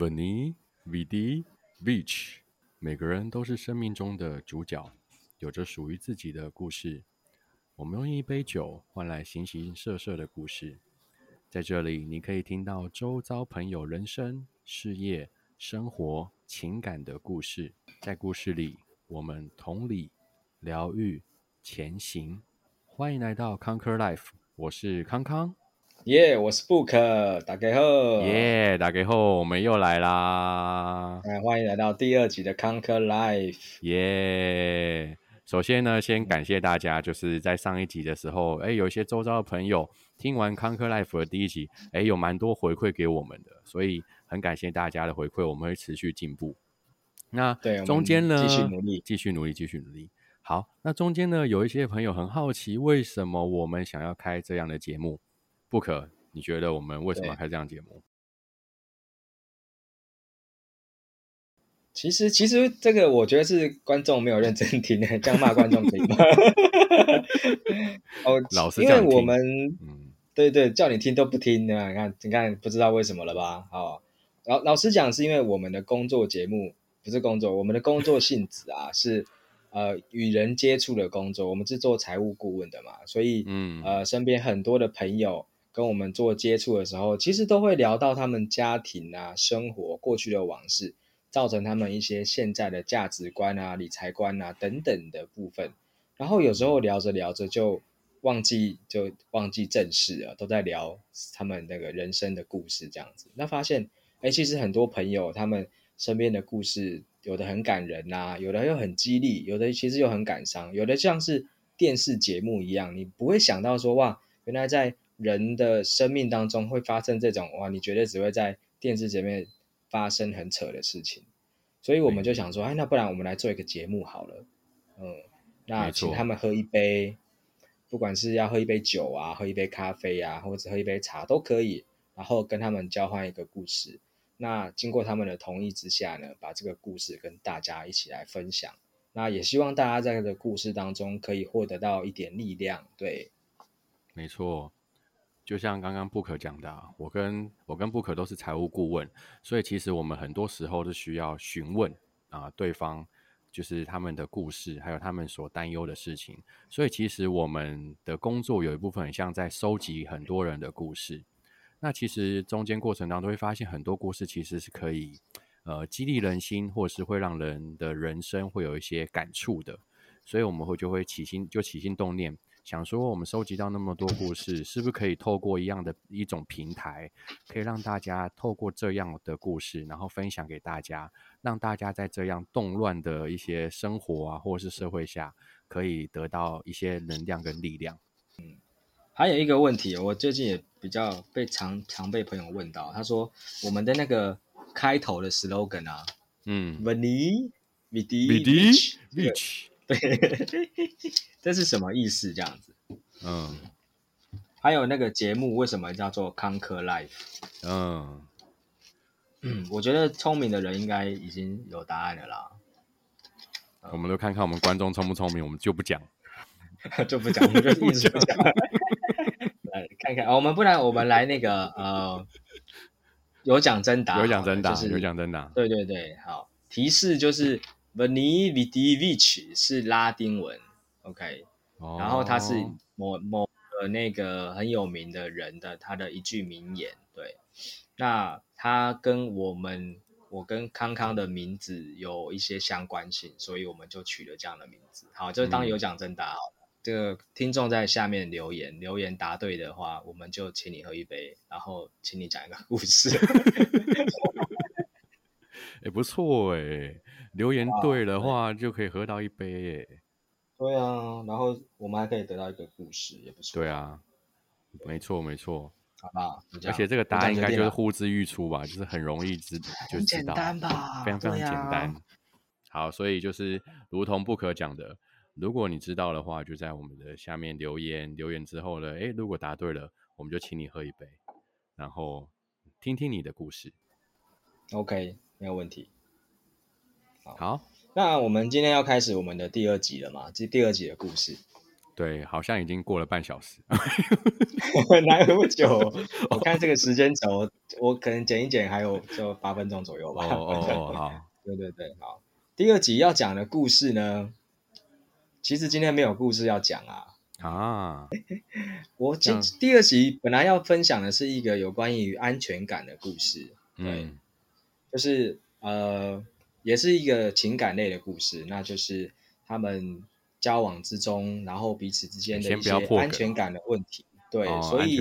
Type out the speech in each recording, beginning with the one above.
Vani, Vidi, Beach，每个人都是生命中的主角，有着属于自己的故事。我们用一杯酒换来形形色色的故事，在这里你可以听到周遭朋友人生、事业、生活、情感的故事。在故事里，我们同理、疗愈、前行。欢迎来到 Conquer Life，我是康康。耶，我是 Book，大家好。耶，大家好，我们又来啦！哎，欢迎来到第二集的 Conquer Life。耶，首先呢，先感谢大家，就是在上一集的时候，哎，有一些周遭的朋友听完 Conquer Life 的第一集，哎，有蛮多回馈给我们的，所以很感谢大家的回馈，我们会持续进步。那对，中间呢，继续努力，继续努力，继续努力。好，那中间呢，有一些朋友很好奇，为什么我们想要开这样的节目？不可，你觉得我们为什么要开这样节目？其实，其实这个我觉得是观众没有认真听，这样骂观众可以吗？哦，老师，因为我们，嗯，对对，叫你听都不听，的？你看，你看，不知道为什么了吧？哦，老老实讲，是因为我们的工作节目不是工作，我们的工作性质啊是。呃，与人接触的工作，我们是做财务顾问的嘛，所以，嗯，呃，身边很多的朋友跟我们做接触的时候，其实都会聊到他们家庭啊、生活过去的往事，造成他们一些现在的价值观啊、理财观啊等等的部分。然后有时候聊着聊着就忘记，就忘记正事了，都在聊他们那个人生的故事这样子。那发现，哎，其实很多朋友他们身边的故事。有的很感人呐，有的又很激励，有的其实又很感伤，有的像是电视节目一样，你不会想到说哇，原来在人的生命当中会发生这种哇，你绝对只会在电视前面发生很扯的事情，所以我们就想说，哎，那不然我们来做一个节目好了，嗯，那请他们喝一杯，不管是要喝一杯酒啊，喝一杯咖啡啊，或者喝一杯茶都可以，然后跟他们交换一个故事。那经过他们的同意之下呢，把这个故事跟大家一起来分享。那也希望大家在这个故事当中可以获得到一点力量。对，没错，就像刚刚布可讲的，我跟我跟布可都是财务顾问，所以其实我们很多时候是需要询问啊对方，就是他们的故事，还有他们所担忧的事情。所以其实我们的工作有一部分很像在收集很多人的故事。那其实中间过程当中会发现很多故事其实是可以，呃，激励人心，或者是会让人的人生会有一些感触的，所以我们会就会起心就起心动念，想说我们收集到那么多故事，是不是可以透过一样的一种平台，可以让大家透过这样的故事，然后分享给大家，让大家在这样动乱的一些生活啊，或者是社会下，可以得到一些能量跟力量。嗯。还有一个问题，我最近也比较被常常被朋友问到，他说我们的那个开头的 slogan 啊，嗯，Vani Vidi Vich，对，这是什么意思？这样子，嗯，还有那个节目为什么叫做 Conquer Life？嗯，嗯，我觉得聪明的人应该已经有答案了啦。我们都看看我们观众聪不聪明，我们就不讲，就不讲，我们就一直不讲。来看看，我们不然我们来那个呃，有奖征答，有奖征答，有奖征答。对对对，好，提示就是 Veni Vidi Vici 是拉丁文，OK，然后它是某某个那个很有名的人的他的一句名言，对，那他跟我们我跟康康的名字有一些相关性，所以我们就取了这样的名字，好，就当有奖征答好了。这个听众在下面留言，留言答对的话，我们就请你喝一杯，然后请你讲一个故事。哎，不错哎，留言对的话就可以喝到一杯耶。对啊，然后我们还可以得到一个故事，也不错。对啊，没错没错，好不好？而且这个答案应该就是呼之欲出吧，就是很容易知，就知道，吧？非常非常简单。好，所以就是如同不可讲的。如果你知道的话，就在我们的下面留言。留言之后呢，诶，如果答对了，我们就请你喝一杯，然后听听你的故事。OK，没有问题。好，那我们今天要开始我们的第二集了嘛？这第二集的故事。对，好像已经过了半小时，哪有那么久？我看这个时间轴，我可能剪一剪，还有就八分钟左右吧。哦哦哦，好，对对对，好。第二集要讲的故事呢，其实今天没有故事要讲啊。啊，我今第二集本来要分享的是一个有关于安全感的故事，对，就是呃，也是一个情感类的故事，那就是他们。交往之中，然后彼此之间的一些安全感的问题，对，所以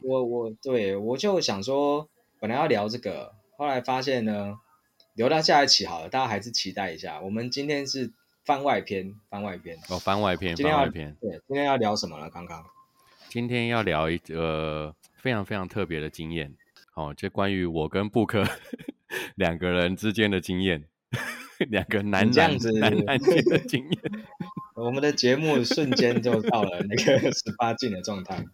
我我对我就想说，本来要聊这个，后来发现呢，留到下一期好了，大家还是期待一下。我们今天是番外篇，番外篇哦，番外篇，番外篇，对，今天要聊什么了？刚刚今天要聊一个非常非常特别的经验，哦，就关于我跟布克 两个人之间的经验。两个男这样子男男的经验，我们的节目瞬间就到了那个十八禁的状态。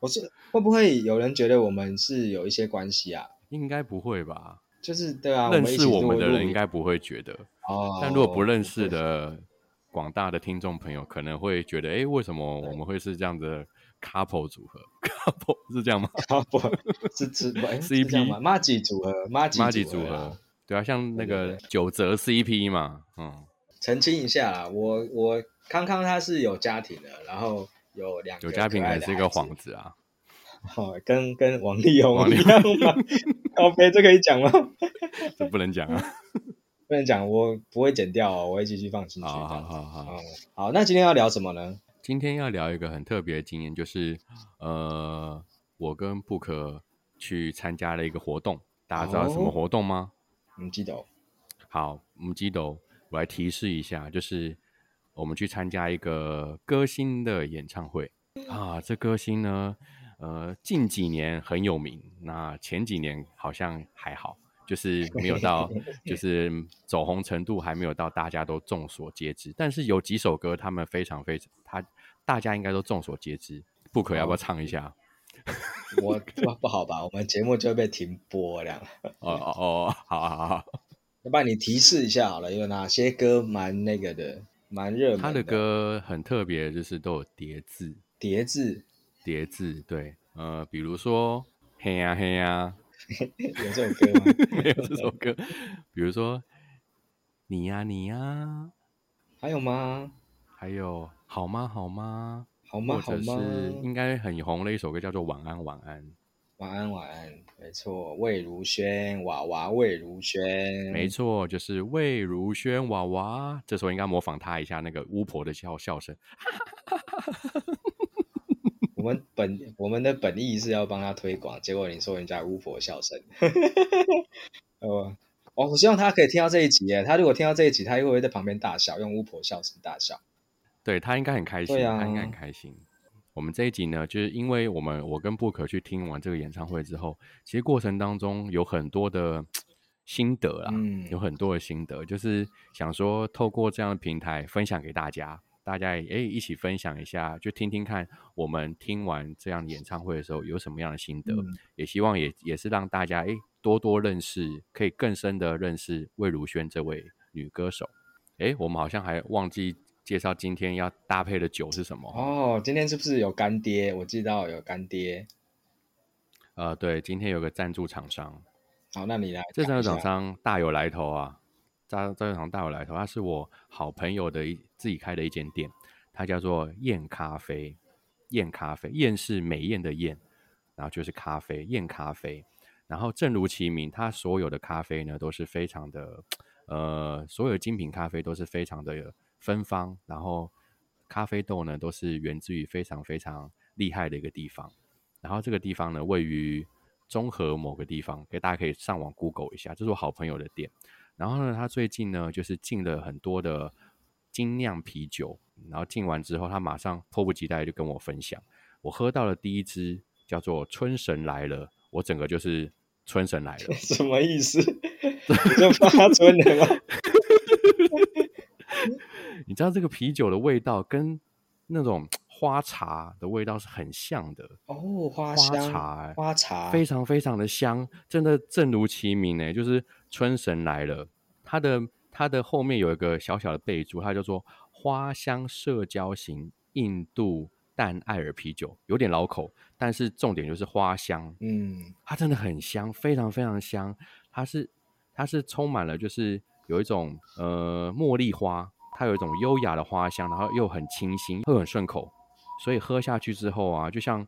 我是会不会有人觉得我们是有一些关系啊？应该不会吧？就是对啊，认识我们的人应该不会觉得哦。但如果不认识的广大的听众朋友，可能会觉得，哎，为什么我们会是这样的 couple 组合？couple 是这样吗？couple 是是 CP 吗？马吉组合，马吉组合。对啊，像那个九泽 CP 嘛，嗯，澄清一下，我我康康他是有家庭的，然后有两有家庭还是一个幌子啊，哦，跟跟王力宏一样吗？OK，这可以讲吗？这不能讲啊，不能讲，我不会剪掉哦，我会继续放进去。好好好好好，那今天要聊什么呢？今天要聊一个很特别的经验，就是呃，我跟布克去参加了一个活动，大家知道什么活动吗？唔知道，好，唔知道。我来提示一下，就是我们去参加一个歌星的演唱会啊。这歌星呢，呃，近几年很有名，那前几年好像还好，就是没有到，就是走红程度还没有到大家都众所皆知。但是有几首歌，他们非常非常，他大家应该都众所皆知。不可要不要唱一下？我不不好吧？我们节目就会被停播了。哦哦哦，好好好，要不然你提示一下好了，有哪些歌蛮那个的，蛮热门。他的歌很特别，就是都有叠字，叠字，叠字。对，呃，比如说嘿呀嘿呀，有这首歌吗？没有这首歌。比如说你呀你呀，还有吗？还有好吗好吗？好吗？好吗？应该很红的一首歌，叫做《晚安晚安》。晚安晚安，没错，魏如萱娃娃，魏如萱，没错，就是魏如萱娃娃。这时候应该模仿她一下那个巫婆的笑笑声。我们本我们的本意是要帮她推广，结果你说人家巫婆笑声。哦，我希望他可以听到这一集耶。他如果听到这一集，他会不会在旁边大笑，用巫婆笑声大笑？对他应该很开心，他应该很开心。我们这一集呢，就是因为我们我跟布可去听完这个演唱会之后，其实过程当中有很多的心得啦，有很多的心得，就是想说透过这样的平台分享给大家，大家也一起分享一下，就听听看我们听完这样演唱会的时候有什么样的心得，也希望也也是让大家哎多多认识，可以更深的认识魏如萱这位女歌手。哎，我们好像还忘记。介绍今天要搭配的酒是什么？哦，今天是不是有干爹？我知道有干爹。呃，对，今天有个赞助厂商。好，那你来。这赞助厂商大有来头啊！赞赞助厂大有来头，他是我好朋友的一自己开的一间店，它叫做燕咖啡。燕咖啡，燕是美艳的燕，然后就是咖啡，燕咖啡。然后正如其名，它所有的咖啡呢都是非常的，呃，所有精品咖啡都是非常的。芬芳，然后咖啡豆呢，都是源自于非常非常厉害的一个地方。然后这个地方呢，位于中和某个地方，给大家可以上网 Google 一下，这是我好朋友的店。然后呢，他最近呢，就是进了很多的精酿啤酒。然后进完之后，他马上迫不及待就跟我分享。我喝到了第一支叫做“春神来了”，我整个就是春神来了，什么意思？就发春了吗？你知道这个啤酒的味道跟那种花茶的味道是很像的哦，花茶，花茶非常非常的香，真的正如其名呢，就是春神来了。它的它的后面有一个小小的备注，它叫做花香社交型印度淡艾尔啤酒，有点老口，但是重点就是花香，嗯，它真的很香，非常非常香。它是它是充满了就是有一种呃茉莉花，它有一种优雅的花香，然后又很清新，又很顺口，所以喝下去之后啊，就像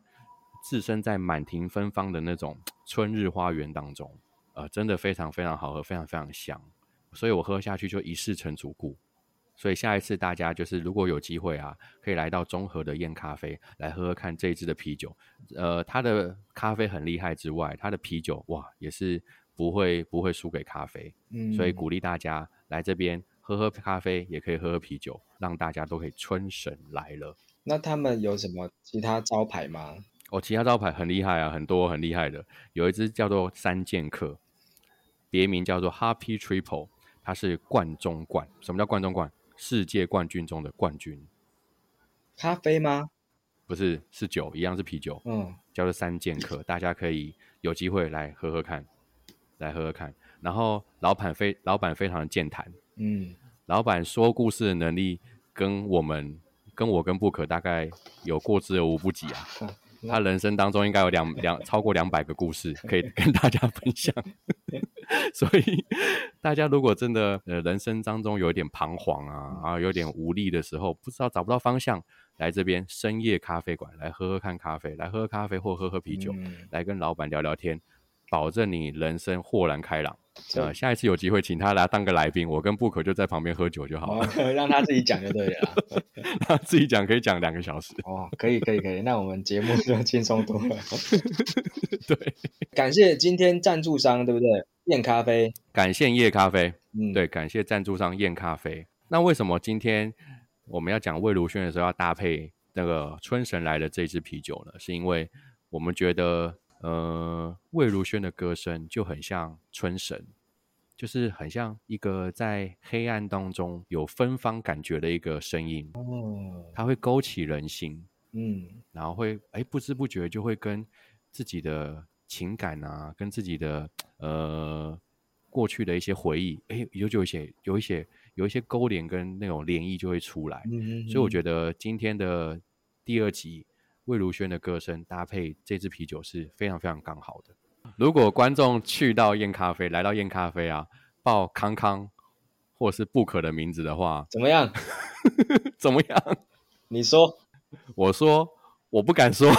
置身在满庭芬芳的那种春日花园当中，呃，真的非常非常好喝，非常非常香。所以我喝下去就一试成主顾。所以下一次大家就是如果有机会啊，可以来到中和的燕咖啡来喝喝看这一支的啤酒。呃，它的咖啡很厉害之外，它的啤酒哇也是不会不会输给咖啡。嗯，所以鼓励大家来这边喝喝咖啡，也可以喝喝啤酒，让大家都可以春神来了。那他们有什么其他招牌吗？哦，其他招牌很厉害啊，很多很厉害的。有一支叫做三剑客，别名叫做 Happy Triple，它是冠中冠。什么叫冠中冠？世界冠军中的冠军，咖啡吗？不是，是酒，一样是啤酒，嗯，叫做三剑客，大家可以有机会来喝喝看，来喝喝看。然后老板非老板非常的健谈，嗯，老板说故事的能力跟我们跟我跟布可大概有过之而无不及啊。他人生当中应该有两两超过两百个故事 可以 跟大家分享，所以大家如果真的呃人生当中有一点彷徨啊，然后有点无力的时候，不知道找不到方向，来这边深夜咖啡馆来喝喝看咖啡，来喝喝咖啡或喝喝啤酒，嗯。来跟老板聊聊天，保证你人生豁然开朗。呃，下一次有机会请他来当个来宾，我跟布可就在旁边喝酒就好了，哦，让他自己讲就对了啦。他自己讲可以讲两个小时。哦，可以可以可以，那我们节目就轻松多了。对，感谢今天赞助商，对不对？燕咖啡，感谢夜咖啡。嗯，对，感谢赞助商燕咖啡。那为什么今天我们要讲魏如萱的时候要搭配那个春神来的这支啤酒呢？是因为我们觉得，呃，魏如萱的歌声就很像春神，就是很像一个在黑暗当中有芬芳感觉的一个声音，哦，它会勾起人心，嗯然后会哎不知不觉就会跟自己的情感啊，跟自己的呃过去的一些回忆，哎有就有一些有一些有一些勾连跟那种涟漪就会出来，嗯，所以我觉得今天的第二集魏如萱的歌声搭配这支啤酒是非常非常刚好的。如果观众去到燕咖啡，来到燕咖啡啊，报康康或是不可的名字的话，怎么样？怎么样？你说，我说我不敢说。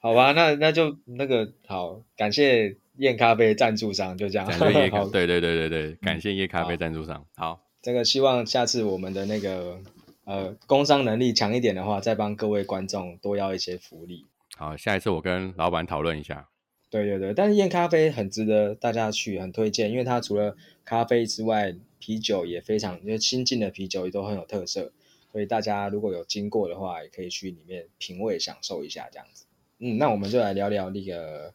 好吧，那那就那个好，感谢燕咖啡赞助商，就这样。感谢燕 咖，好，对对对对对，感谢燕咖啡好赞助商。好，这个希望下次我们的那个呃工商能力强一点的话，再帮各位观众多要一些福利。好，下一次我跟老板讨论一下。对对对，但是燕咖啡很值得大家去，很推荐，因为它除了咖啡之外，啤酒也非常，因为新进的啤酒也都很有特色，所以大家如果有经过的话，也可以去里面品味享受一下这样子。嗯，那我们就来聊聊那个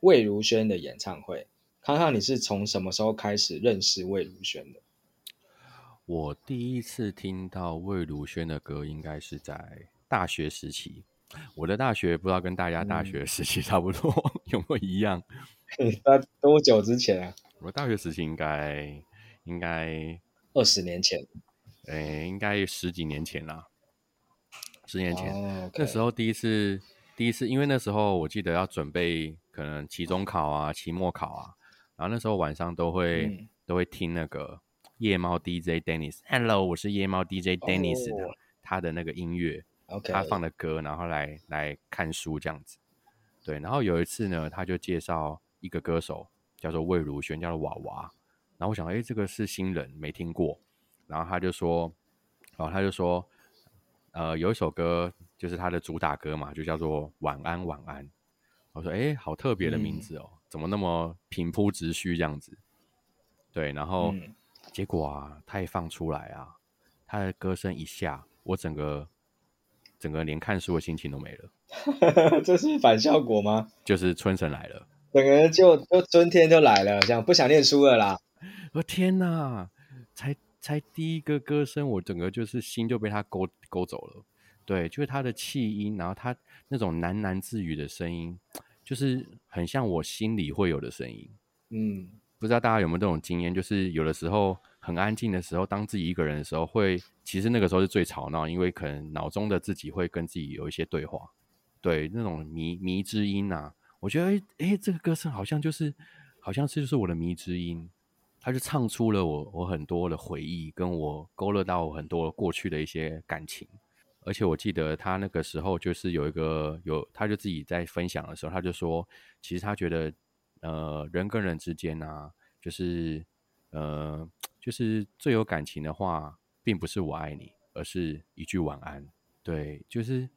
魏如萱的演唱会。康康，你是从什么时候开始认识魏如萱的？我第一次听到魏如萱的歌，应该是在大学时期。我的大学不知道跟大家大学时期差不多，有没有一样？那多久之前啊？我大学时期应该应该，二十年前。诶、应该十几年前啦，十年前。哦那时候第一次，第一次，因为那时候我记得要准备可能期中考啊、期末考啊，然后那时候晚上都会、嗯都会听那个夜猫 DJ Dennis，Hello，我是夜猫 DJ Dennis 的、哦他的那个音乐，OK，他放的歌，然后来来看书这样子。对，然后有一次呢，他就介绍一个歌手叫做魏如萱，叫做娃娃。然后我想，哎，这个是新人，没听过。然后他就说，然后他就说，呃，有一首歌就是他的主打歌嘛，就叫做《晚安晚安》。我说，哎，好特别的名字哦，怎么那么平铺直叙这样子？对，然后、嗯结果啊，他一放出来啊，他的歌声一下，我整个整个连看书的心情都没了，这是反效果吗？就是春神来了。整个人就就春天就来了，这样不想念书了啦。我天哪，才才第一个歌声，我整个就是心就被他勾勾走了。对，就是他的气音，然后他那种喃喃自语的声音，就是很像我心里会有的声音。嗯，不知道大家有没有这种经验，就是有的时候很安静的时候，当自己一个人的时候，会其实那个时候是最吵闹，因为可能脑中的自己会跟自己有一些对话，对那种迷迷之音啊，我觉得哎哎，这个歌声好像就是好像是就是我的迷之音，他就唱出了我我很多的回忆，跟我勾勒到很多过去的一些感情，而且我记得他那个时候就是有一个有，他就自己在分享的时候，他就说，其实他觉得呃人跟人之间啊，就是呃。就是最有感情的话，并不是我爱你，而是一句晚安。对，就是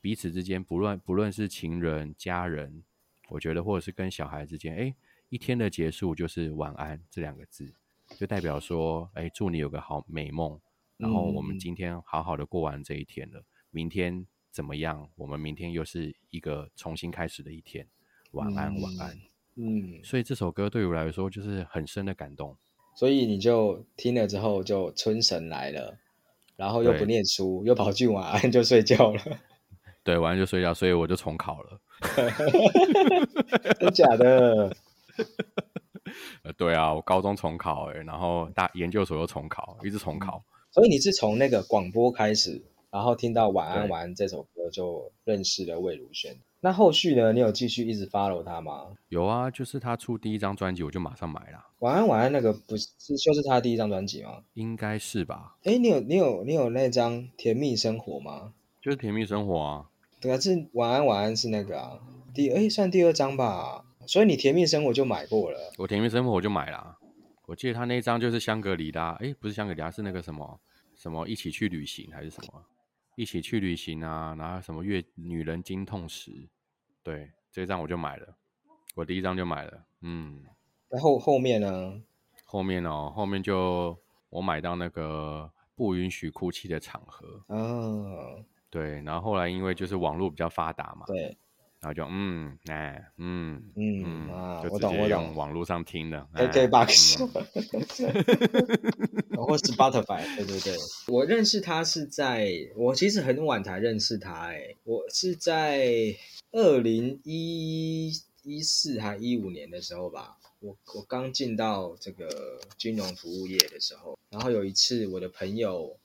彼此之间，不论不论是情人、家人，我觉得或者是跟小孩之间，哎，一天的结束就是晚安这两个字，就代表说，哎，祝你有个好美梦。然后我们今天好好的过完这一天了，明天怎么样？我们明天又是一个重新开始的一天。晚安，晚安。嗯，所以这首歌对我来说就是很深的感动。所以你就听了之后就春神来了，然后又不念书，又跑去晚安就睡觉了。对，晚安就睡觉，所以我就重考了。真假的？呃，对啊，我高中重考哎，然后大研究所又重考，一直重考。所以你是从那个广播开始，然后听到晚安晚安这首歌就认识了魏如萱。那后续呢？你有继续一直 follow 他吗？有啊，就是他出第一张专辑，我就马上买了。晚安晚安那个不是就是他第一张专辑吗？应该是吧。哎，你有你有你有那张甜蜜生活吗？就是甜蜜生活啊。对啊，是晚安晚安是那个啊，第哎算第二张吧。所以你甜蜜生活就买过了。我甜蜜生活我就买了。我记得他那张就是香格里拉，哎，不是香格里拉，是那个什么什么一起去旅行还是什么？一起去旅行啊，然后什么月女人经痛时。对，这张我就买了，我第一张就买了，嗯。然后后面呢？后面哦，后面就我买到那个不允许哭泣的场合。哦。对，然后后来因为就是网络比较发达嘛。对。然后就嗯，哎，嗯嗯啊，我懂我懂，网络上听的，OK box，或是 Butterfly，对对对，我认识他是在我其实很晚才认识他，哎，我是在二零一一四还一五年的时候吧，我我刚进到这个金融服务业的时候，然后有一次我的朋友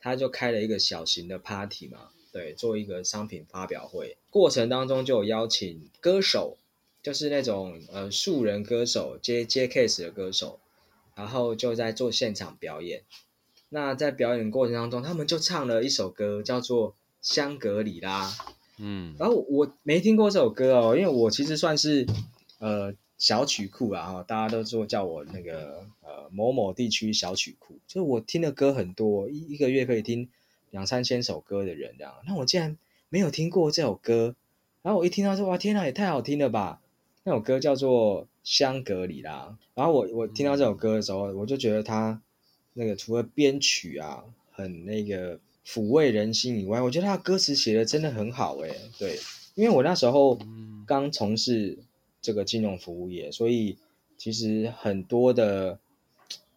他就开了一个小型的 party 嘛。对，做一个商品发表会，过程当中就有邀请歌手，就是那种呃素人歌手接接 case 的歌手，然后就在做现场表演。那在表演过程当中，他们就唱了一首歌，叫做《香格里拉》。嗯，然后我没听过这首歌哦，因为我其实算是呃小曲库啊，哈，大家都说叫我那个呃某某地区小曲库，就是我听的歌很多，一一个月可以听。两三千首歌的人这样，那我竟然没有听过这首歌，然后我一听到说哇天哪，也太好听了吧！那首歌叫做《香格里拉》，然后我我听到这首歌的时候，我就觉得它那个除了编曲啊很那个抚慰人心以外，我觉得他歌词写的真的很好诶。对，因为我那时候刚从事这个金融服务业，所以其实很多的。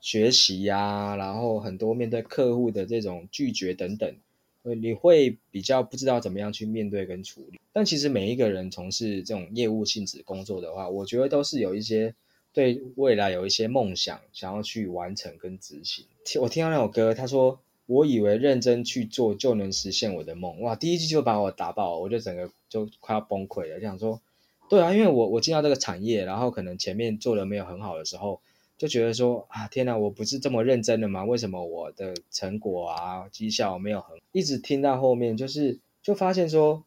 学习呀，然后很多面对客户的这种拒绝等等，你会比较不知道怎么样去面对跟处理。但其实每一个人从事这种业务性质工作的话，我觉得都是有一些对未来有一些梦想，想要去完成跟执行。我听到那首歌，他说：“我以为认真去做就能实现我的梦。”哇，第一句就把我打爆，我就整个就快要崩溃了。就想说，对啊，因为我我进到这个产业，然后可能前面做的没有很好的时候。就觉得说啊，天哪，我不是这么认真的吗？为什么我的成果啊、绩效没有很？一直听到后面，就是就发现说，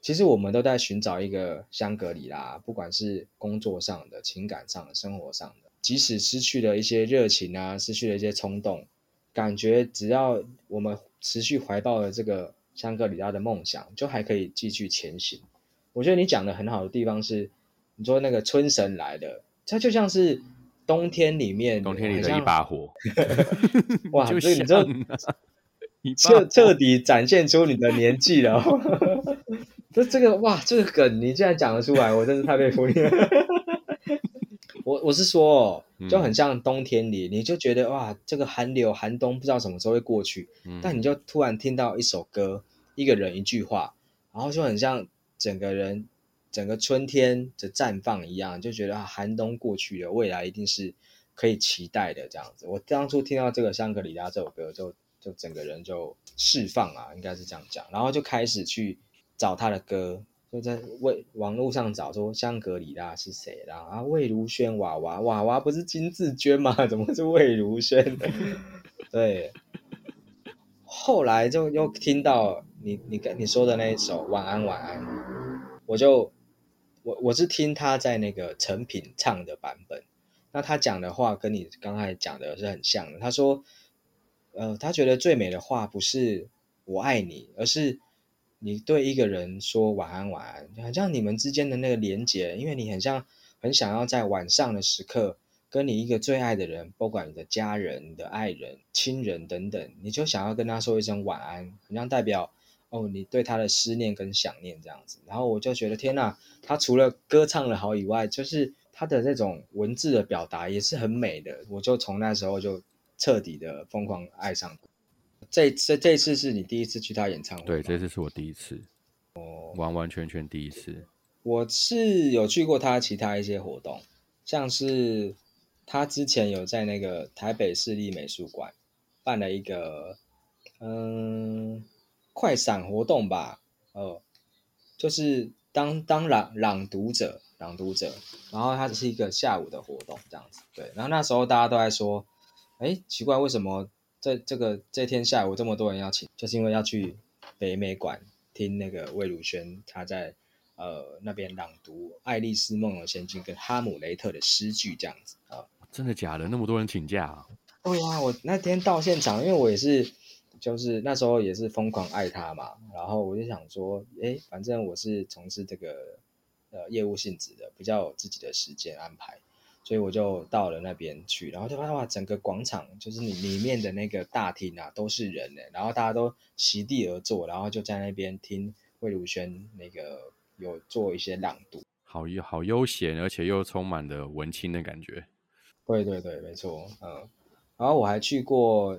其实我们都在寻找一个香格里拉，不管是工作上的、情感上的、生活上的，即使失去了一些热情啊，失去了一些冲动，感觉只要我们持续怀抱了这个香格里拉的梦想，就还可以继续前行。我觉得你讲的很好的地方是，你说那个春神来了，它就像是。冬天里面，冬天里的一把火，哇！这你这彻彻底展现出你的年纪了。这 这个哇，这个梗你竟然讲得出来，我真是太佩服你了。我我是说，就很像冬天里，你就觉得哇，这个寒流寒冬不知道什么时候会过去，但你就突然听到一首歌，一个人一句话，然后就很像整个人。整个春天的绽放一样，就觉得，寒冬过去了，未来一定是可以期待的这样子。我当初听到这个《香格里拉》这首歌，就就整个人就释放啊，应该是这样讲，然后就开始去找他的歌，就在为网络上找说香格里拉是谁啦啊，魏如萱娃娃娃娃不是金志娟吗？怎么是魏如萱？对，后来就又听到你你跟你说的那一首晚安晚安，我就我我是听他在那个成品唱的版本。那他讲的话跟你刚才讲的是很像的。他说，呃，他觉得最美的话不是我爱你，而是你对一个人说晚安晚安，很像你们之间的那个连结，因为你很像很想要在晚上的时刻跟你一个最爱的人，不管你的家人、你的爱人、亲人等等，你就想要跟他说一声晚安，很像代表哦你对他的思念跟想念这样子。然后我就觉得天呐，他除了歌唱的好以外，就是。他的那种文字的表达也是很美的，我就从那时候就彻底的疯狂爱上。这这这次是你第一次去他演唱会？对，这次是我第一次，哦，完完全全第一次。我是有去过他其他一些活动，像是他之前有在那个台北市立美术馆办了一个嗯快闪活动吧，呃，就是当当朗朗读者。朗读者，然后它只是一个下午的活动，这样子。对，然后那时候大家都在说，哎，奇怪，为什么这这个这天下午这么多人要请？就是因为要去北美馆听那个魏如萱她在呃那边朗读《爱丽丝梦游仙境》跟《哈姆雷特》的诗句，这样子啊。真的假的？那么多人请假啊？对呀，我那天到现场，因为我也是，就是那时候也是疯狂爱他嘛，然后我就想说，哎，反正我是从事这个。呃，业务性质的比较有自己的时间安排，所以我就到了那边去，然后就发现哇，整个广场就是你里面的那个大厅啊，都是人呢，然后大家都席地而坐，然后就在那边听魏如萱那个有做一些朗读，好悠好悠闲，而且又充满了文青的感觉。对对对，没错，嗯，然后我还去过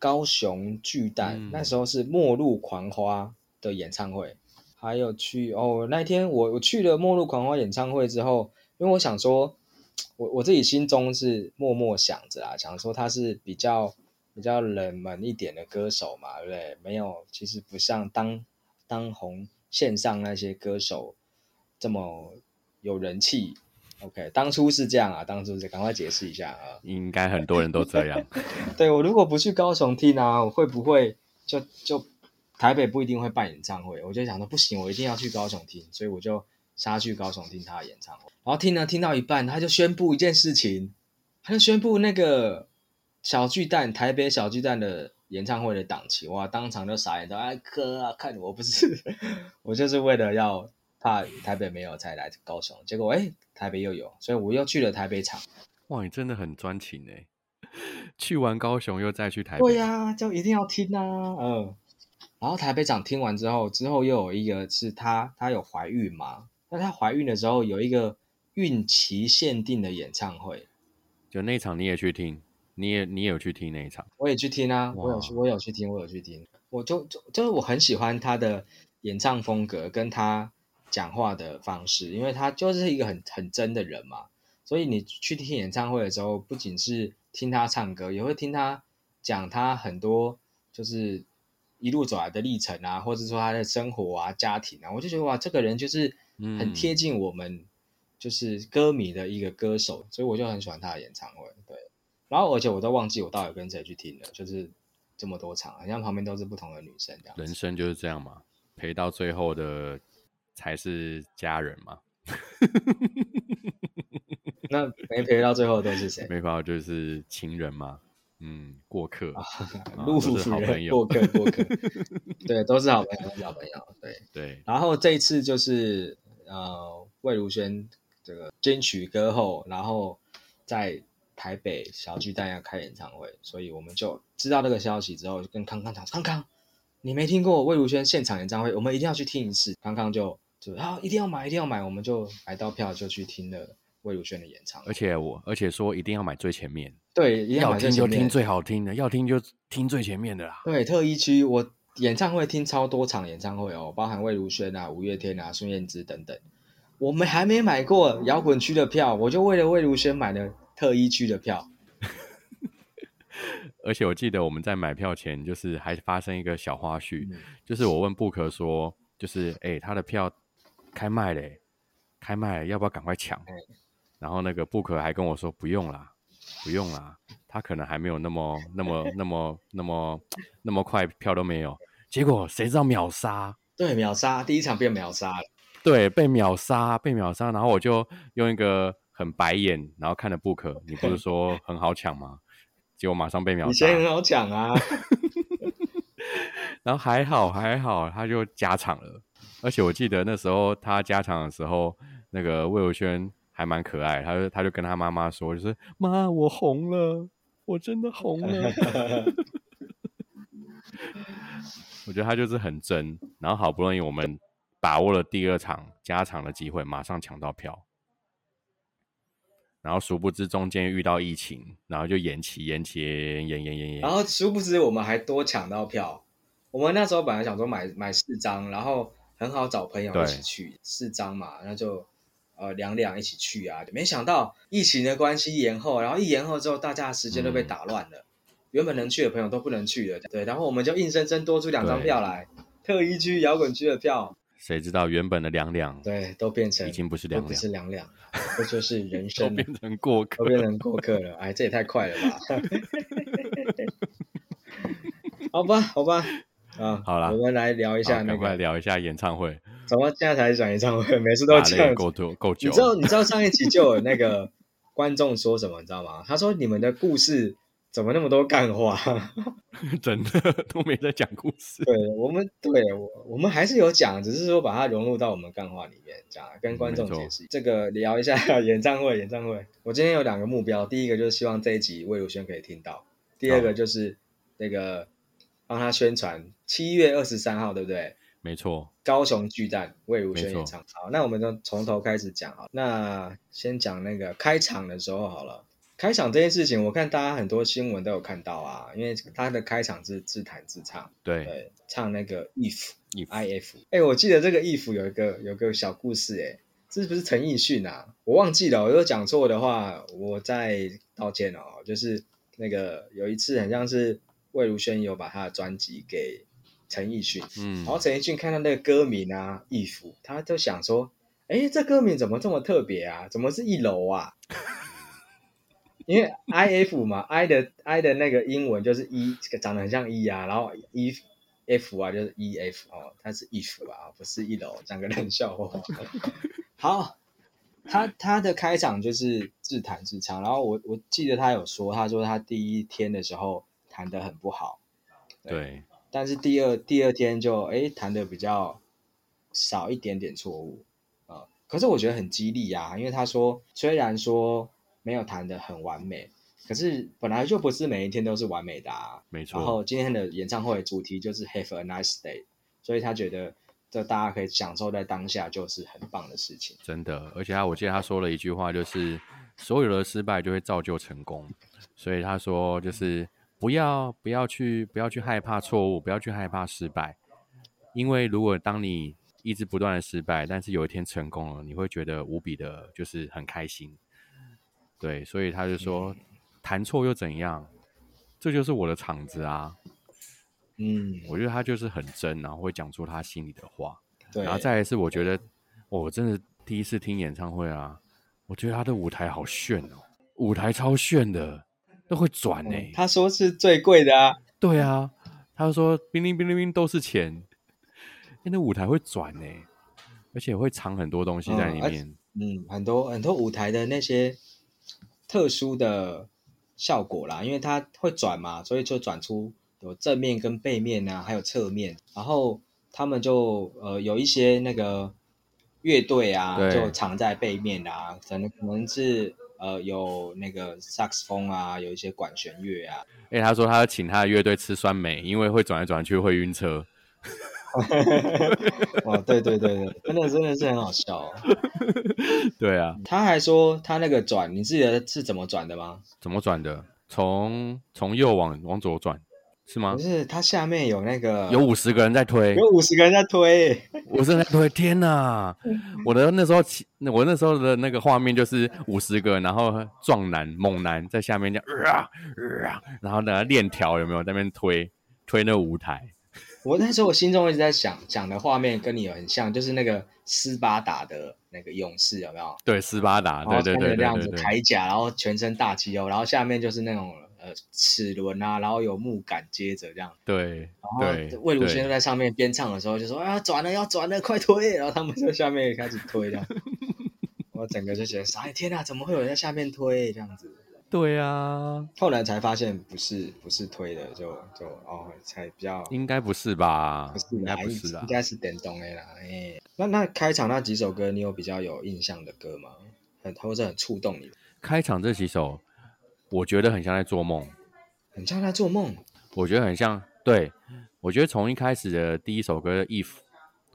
高雄巨蛋，那时候是末路狂花的演唱会。还有去哦，那天我我去了《末路狂花》演唱会之后，因为我想说，我我自己心中是默默想着啊，想说他是比较比较冷门一点的歌手嘛，对不对？没有，其实不像当当红线上那些歌手这么有人气。OK，当初是这样啊，当初是赶快解释一下啊，应该很多人都这样。对我如果不去高雄听啊，我会不会就就？台北不一定会办演唱会，我就想说不行，我一定要去高雄听，所以我就杀去高雄听他的演唱会。然后听呢，听到一半，他就宣布一件事情，他就宣布那个小巨蛋台北小巨蛋的演唱会的档期，哇，当场就傻眼，都哎哥啊，看我不是，我就是为了要怕台北没有才来高雄，结果哎台北又有，所以我又去了台北场。哇，你真的很专情哎，去完高雄又再去台北。对呀，就一定要听啊，嗯。然后台北长听完之后，之后又有一个是她，她有怀孕嘛？那她怀孕的时候有一个孕期限定的演唱会，就那场你也去听，你也你也有去听那一场，我也去听啊，我有去，我有去听，我有去听，我就就就是我很喜欢她的演唱风格，跟她讲话的方式，因为他就是一个很很真的人嘛，所以你去听演唱会的时候，不仅是听他唱歌，也会听他讲他很多就是。一路走来的历程啊，或者说他的生活啊、家庭啊，我就觉得哇，这个人就是很贴近我们，就是歌迷的一个歌手，所以我就很喜欢他的演唱会。对，然后而且我都忘记我到底跟谁去听了，就是这么多场，好像旁边都是不同的女生这样。人生就是这样嘛，陪到最后的才是家人嘛。那没陪到最后都是谁？没法，就是情人嘛。嗯，过客，路人过客过客，对，都是好朋友，都是好朋友，对对。然后这一次就是呃，魏如萱这个金曲歌后，然后在台北小巨蛋要开演唱会，所以我们就知道这个消息之后，就跟康康讲，康康，你没听过魏如萱现场演唱会，我们一定要去听一次。康康就就啊，一定要买，一定要买，我们就买到票就去听了。魏如萱的演唱，而且我而且说一定要买最前面，对，要听就听最好听的，要听就听最前面的啦。对，特一区我演唱会听超多场演唱会哦，包含魏如萱啊、五月天啊、孙燕姿等等。我们还没买过摇滚区的票，我就为了魏如萱买了特一区的票。而且我记得我们在买票前，就是还发生一个小花絮，就是我问布克说，就是哎，他的票开卖嘞，开卖要不要赶快抢？然后那个布克还跟我说不用啦，不用啦，他可能还没有那么、那么、那么、那么、那么快票都没有。结果谁知道秒杀？对，秒杀，第一场被秒杀了。对，被秒杀，被秒杀。然后我就用一个很白眼，然后看着布克，你不是说很好抢吗？结果马上被秒杀。以前很好抢啊。然后还好还好，他就加场了。而且我记得那时候他加场的时候，那个魏如萱还蛮可爱，他就他就跟他妈妈说，就是妈，我红了，我真的红了。我觉得他就是很真，然后好不容易我们把握了第二场加场的机会，马上抢到票，然后殊不知中间遇到疫情，然后就延期、延期、延、延、延、延。然后殊不知我们还多抢到票，我们那时候本来想说买买四张，然后很好找朋友一起去四张嘛，那就呃两两一起去啊，没想到疫情的关系延后，然后一延后之后，大家时间都被打乱了。原本能去的朋友都不能去了，对，然后我们就硬生生多出两张票来，特一区摇滚区的票。谁知道原本的两两，对，都变成已经不是两两，不是两两，这就是人生 都，变成过客，都变成过客了。哎，这也太快了吧！好吧，好吧，啊，好了，我们来聊一下那个，聊一下演唱会。怎么现在才讲演唱会？每次都这样，够多够久。你知道，你知道上一集就有那个 观众说什么？你知道吗？他说你们的故事。怎么那么多干话？真的都没在讲故事。对我们，对我我们还是有讲，只是说把它融入到我们干话里面讲，跟观众解释。这个聊一下演唱会，演唱会。我今天有两个目标，第一个就是希望这一集魏如萱可以听到，第二个就是那个帮他宣传七月二十三号，对不对？没错，高雄巨蛋魏如萱演唱。好，那我们就从头开始讲啊。那先讲那个开场的时候好了。开场这件事情，我看大家很多新闻都有看到啊，因为他的开场是自弹自唱，对，唱那个 if i f，哎，我记得这个 if 有一个有个小故事，哎，这是不是陈奕迅啊？我忘记了，我如果讲错的话，我再道歉哦。就是那个有一次，很像是魏如萱有把她的专辑给陈奕迅，嗯，然后陈奕迅看到那个歌名啊，if，他就想说，哎，这歌名怎么这么特别啊？怎么是一楼啊？因为 I F 嘛，I 的 I 的那个英文就是一，长得很像 E 啊，然后 E F 啊就是 E F 哦，它是 if 啊，不是一楼，讲个冷笑话。好，他他的开场就是自弹自唱，然后我我记得他有说，他说他第一天的时候弹得很不好，对，但是第二第二天就哎弹的比较少一点点错误啊，可是我觉得很激励啊，因为他说虽然说。没有弹的很完美，可是本来就不是每一天都是完美的啊。没错。然后今天的演唱会主题就是 Have a nice day，所以他觉得这大家可以享受在当下就是很棒的事情。真的，而且他我记得他说了一句话，就是所有的失败就会造就成功。所以他说就是不要不要去不要去害怕错误，不要去害怕失败，因为如果当你一直不断的失败，但是有一天成功了，你会觉得无比的就是很开心。对，所以他就说，弹错又怎样？这就是我的场子啊。嗯，我觉得他就是很真，然后会讲出他心里的话。对，然后再一次，我觉得我真的第一次听演唱会啊，我觉得他的舞台好炫哦，舞台超炫的，都会转呢。他说是最贵的啊。对啊，他说冰冰冰冰冰都是钱，那舞台会转呢，而且会藏很多东西在里面。嗯，很多很多舞台的那些。特殊的效果啦，因为它会转嘛，所以就转出有正面跟背面啊，还有侧面。然后他们就呃有一些那个乐队啊，就藏在背面啊，可能可能是呃有那个萨克斯风啊，有一些管弦乐啊。哎，他说他要请他的乐队吃酸梅，因为会转来转去会晕车。哦，对对对对，真的真的是很好笑。对啊，他还说他那个转，你记得是怎么转的吗？怎么转的？从从右往往左转，是吗？不是，它下面有那个有五十个人在推，有五十个人在推，五十人在推，天哪！我的那时候，我那时候的那个画面就是五十个，然后壮男猛男在下面这样啊啊，然后呢链条有没有在那边推推那舞台？我那时候我心中一直在想，讲的画面跟你很像，就是那个斯巴达的那个勇士有没有？对，斯巴达，对对对，这样子铠甲，然后全身大肌肉，然后下面就是那种。呃，齿轮啊，然后有木杆接着这样。对，然后魏如萱在上面边唱的时候就说：“啊，转了要转了，快推！”然后他们在下面开始推样。我整个就觉得，哎天啊，怎么会有人在下面推这样子？对啊，后来才发现不是不是推的，就就哦，才比较应该不是吧？不是，应该不是应该是电动的啦。哎，那那开场那几首歌，你有比较有印象的歌吗？很或者很触动你？开场这几首。我觉得很像在做梦，很像在做梦。我觉得很像，对我觉得从一开始的第一首歌《If》，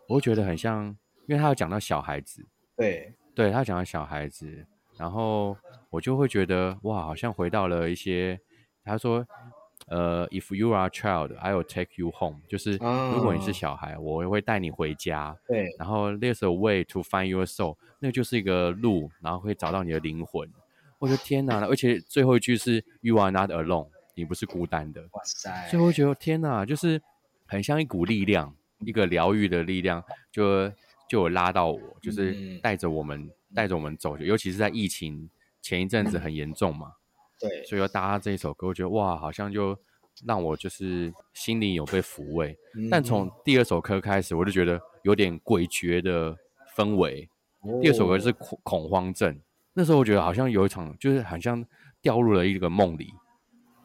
我觉得很像，因为他有讲到小孩子，对，对他讲到小孩子，然后我就会觉得哇，好像回到了一些，他说，呃，If you are a child, I will take you home，就是如果你是小孩，我会带你回家。对，然后 There's a way to find your soul，那就是一个路，然后会找到你的灵魂。我的天哪！而且最后一句是 “You are not alone”，你不是孤单的。哇塞！所以我觉得天哪，就是很像一股力量，一个疗愈的力量，就就有拉到我，就是带着我们，带着我们走。尤其是在疫情前一阵子很严重嘛，对，所以要搭这一首歌，我觉得哇，好像就让我就是心里有被抚慰。但从第二首歌开始，我就觉得有点诡谲的氛围。第二首歌是恐恐慌症。那时候我觉得好像有一场，就是好像掉入了一个梦里，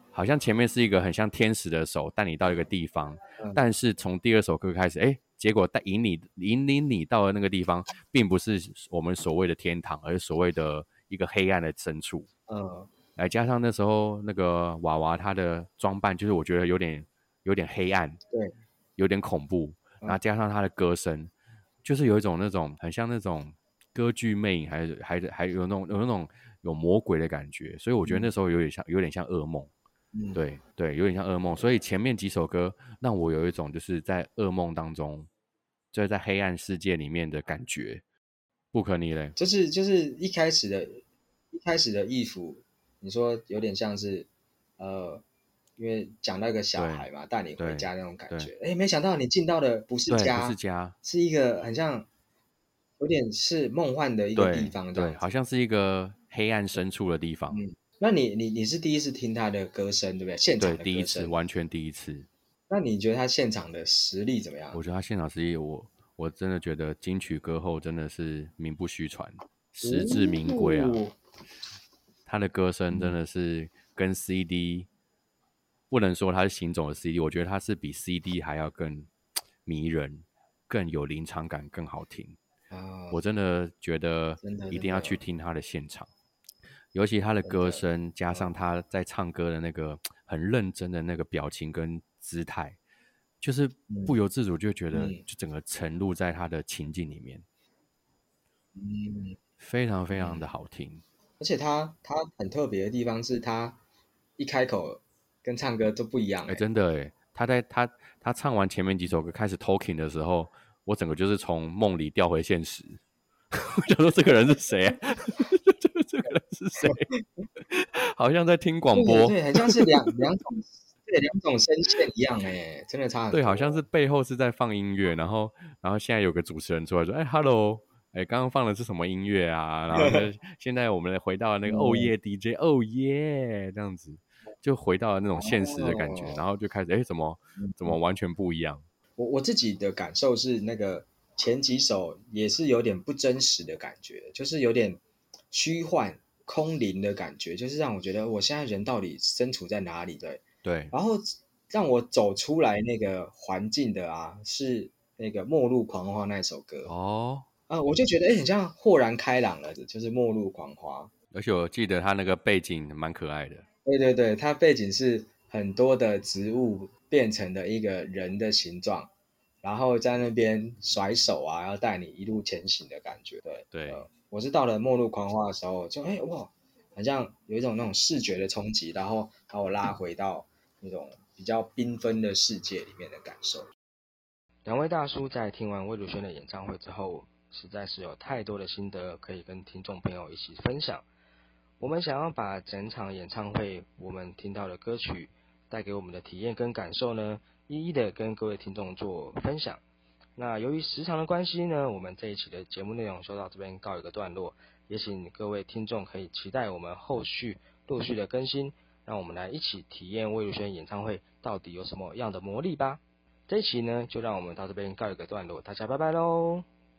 好像前面是一个很像天使的手带你到一个地方，但是从第二首歌开始，哎，结果带引你引领你到了那个地方，并不是我们所谓的天堂，而是所谓的一个黑暗的深处。嗯，来加上那时候那个娃娃他的装扮，就是我觉得有点有点黑暗，对，有点恐怖。然后加上他的歌声，就是有一种那种很像那种。歌剧魅影，还是还是还有那种有那种有魔鬼的感觉，所以我觉得那时候有点像有点像噩梦，对对，有点像噩梦。所以前面几首歌让我有一种就是在噩梦当中，就是在黑暗世界里面的感觉。不可逆嘞，就是就是一开始的一开始的衣服，你说有点像是呃，因为讲那个小孩嘛，带你回家那种感觉。哎，没想到你进到的不是家，不是家，是一个很像。有点是梦幻的一个地方，对，好像是一个黑暗深处的地方。嗯，那你你你是第一次听他的歌声，对不对？现场第一次，完全第一次。那你觉得他现场的实力怎么样？我觉得他现场实力，我我真的觉得金曲歌后真的是名不虚传，实至名归啊。他的歌声真的是跟 CD 不能说他是行走的 CD，我觉得他是比 CD 还要更迷人，更有临场感，更好听。我真的觉得一定要去听他的现场，尤其他的歌声加上他在唱歌的那个很认真的那个表情跟姿态，就是不由自主就觉得就整个沉入在他的情境里面，嗯，非常非常的好听。而且他他很特别的地方是他一开口跟唱歌都不一样，哎，真的哎，他在他他唱完前面几首歌开始 talking 的时候。我整个就是从梦里掉回现实，我想说这个人是谁？这这个人是谁？好像在听广播，对，很像是两两种，对，两种声线一样，哎，真的差很对，好像是背后是在放音乐，然后，然后现在有个主持人出来说：“哎，Hello，哎，刚刚放的是什么音乐啊？”然后现在我们回到那个哦耶 DJ，哦耶，这样子就回到了那种现实的感觉，然后就开始，哎，怎么怎么完全不一样？我我自己的感受是，那个前几首也是有点不真实的感觉，就是有点虚幻、空灵的感觉，就是让我觉得我现在人到底身处在哪里？对对。然后让我走出来那个环境的啊，是那个《末路狂花》那首歌哦啊，我就觉得哎，很像豁然开朗了，就是《末路狂花》。而且我记得他那个背景蛮可爱的。对对对，他背景是很多的植物。变成的一个人的形状，然后在那边甩手啊，要带你一路前行的感觉。对对，我是到了末路狂花的时候，就哎哇，好像有一种那种视觉的冲击，然后把我拉回到那种比比较缤纷的世界里面的感受。两位大叔在听完魏如萱的演唱会之后，实在是有太多的心得可以跟听众朋友一起分享。我们想要把整场演唱会我们听到的歌曲带给我们的体验跟感受呢，一一的跟各位听众做分享。那由于时长的关系呢，我们这一期的节目内容就到这边告一个段落，也请各位听众可以期待我们后续陆续的更新，让我们来一起体验魏如萱演唱会到底有什么样的魔力吧。这一期呢，就让我们到这边告一个段落，大家拜拜喽。